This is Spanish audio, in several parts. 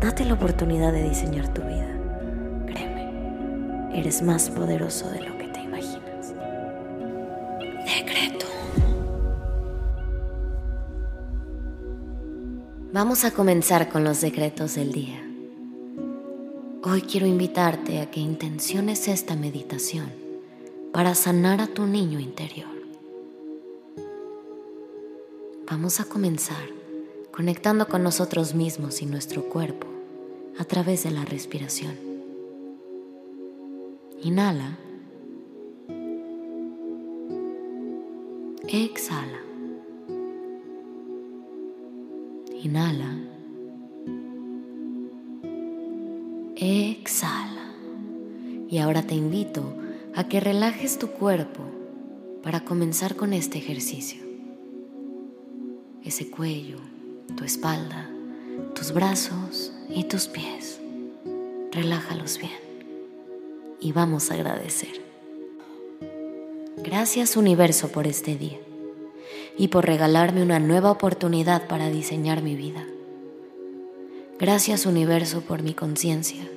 Date la oportunidad de diseñar tu vida. Créeme, eres más poderoso de lo que te imaginas. Decreto. Vamos a comenzar con los decretos del día. Hoy quiero invitarte a que intenciones esta meditación para sanar a tu niño interior. Vamos a comenzar conectando con nosotros mismos y nuestro cuerpo a través de la respiración. Inhala. Exhala. Inhala. Exhala. Y ahora te invito a que relajes tu cuerpo para comenzar con este ejercicio. Ese cuello, tu espalda, tus brazos y tus pies. Relájalos bien y vamos a agradecer. Gracias universo por este día y por regalarme una nueva oportunidad para diseñar mi vida. Gracias universo por mi conciencia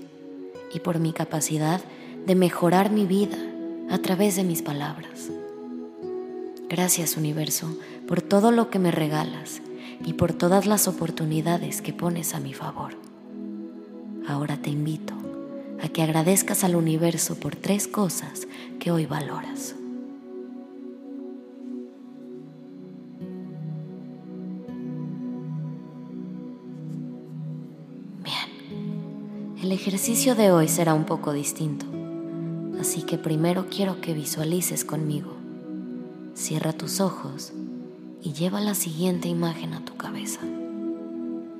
y por mi capacidad de mejorar mi vida a través de mis palabras. Gracias universo por todo lo que me regalas y por todas las oportunidades que pones a mi favor. Ahora te invito a que agradezcas al universo por tres cosas que hoy valoras. El ejercicio de hoy será un poco distinto, así que primero quiero que visualices conmigo. Cierra tus ojos y lleva la siguiente imagen a tu cabeza.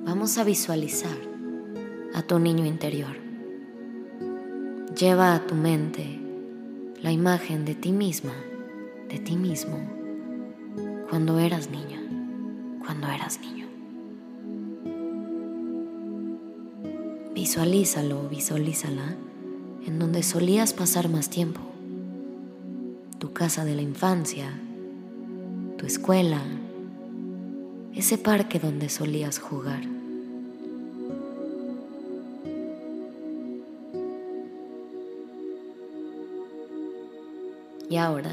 Vamos a visualizar a tu niño interior. Lleva a tu mente la imagen de ti misma, de ti mismo, cuando eras niña, cuando eras niño. Visualízalo, visualízala en donde solías pasar más tiempo. Tu casa de la infancia, tu escuela, ese parque donde solías jugar. Y ahora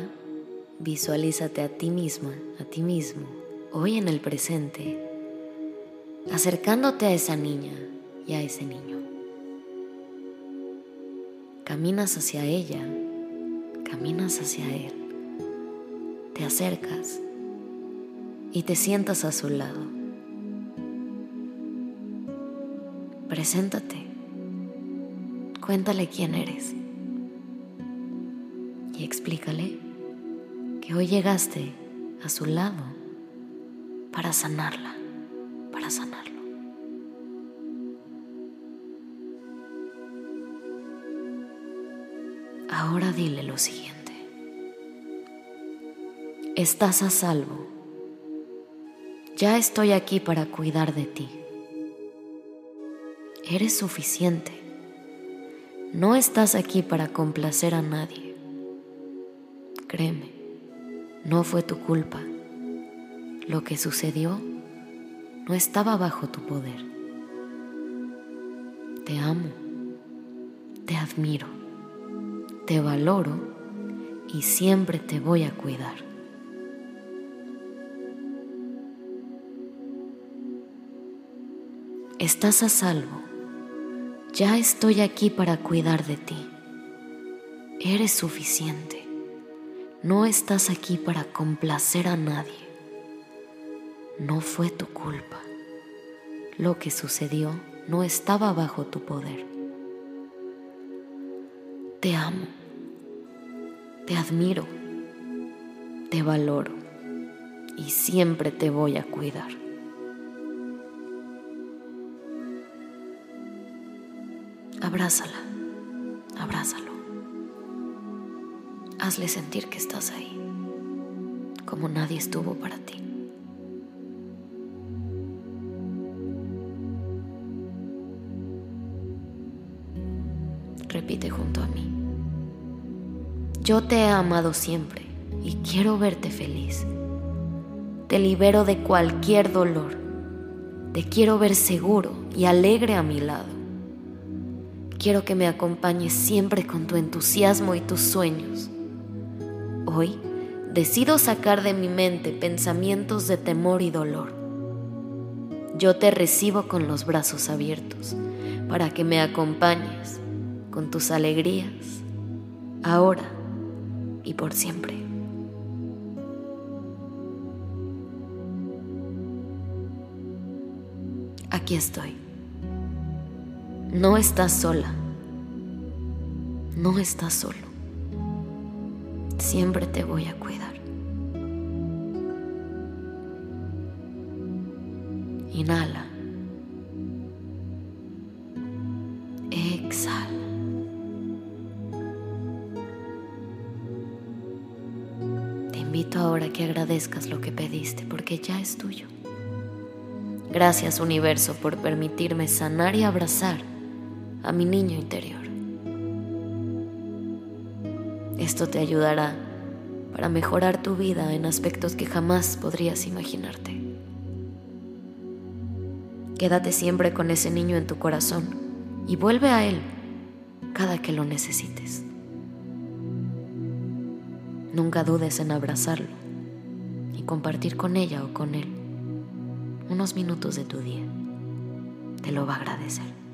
visualízate a ti misma, a ti mismo, hoy en el presente, acercándote a esa niña y a ese niño. Caminas hacia ella, caminas hacia él, te acercas y te sientas a su lado. Preséntate, cuéntale quién eres y explícale que hoy llegaste a su lado para sanarla, para sanarlo. Ahora dile lo siguiente. Estás a salvo. Ya estoy aquí para cuidar de ti. Eres suficiente. No estás aquí para complacer a nadie. Créeme, no fue tu culpa. Lo que sucedió no estaba bajo tu poder. Te amo. Te admiro te valoro y siempre te voy a cuidar. Estás a salvo. Ya estoy aquí para cuidar de ti. Eres suficiente. No estás aquí para complacer a nadie. No fue tu culpa. Lo que sucedió no estaba bajo tu poder. Te amo te admiro, te valoro y siempre te voy a cuidar. Abrázala, abrázalo. Hazle sentir que estás ahí, como nadie estuvo para ti. Repite junto a mí. Yo te he amado siempre y quiero verte feliz. Te libero de cualquier dolor. Te quiero ver seguro y alegre a mi lado. Quiero que me acompañes siempre con tu entusiasmo y tus sueños. Hoy decido sacar de mi mente pensamientos de temor y dolor. Yo te recibo con los brazos abiertos para que me acompañes con tus alegrías, ahora y por siempre. aquí estoy. No estás sola. No estás solo. Siempre te voy a cuidar. Inhala. Exhala. Te invito ahora a que agradezcas lo que pediste porque ya es tuyo. Gracias universo por permitirme sanar y abrazar a mi niño interior. Esto te ayudará para mejorar tu vida en aspectos que jamás podrías imaginarte. Quédate siempre con ese niño en tu corazón y vuelve a él cada que lo necesites. Nunca dudes en abrazarlo y compartir con ella o con él unos minutos de tu día. Te lo va a agradecer.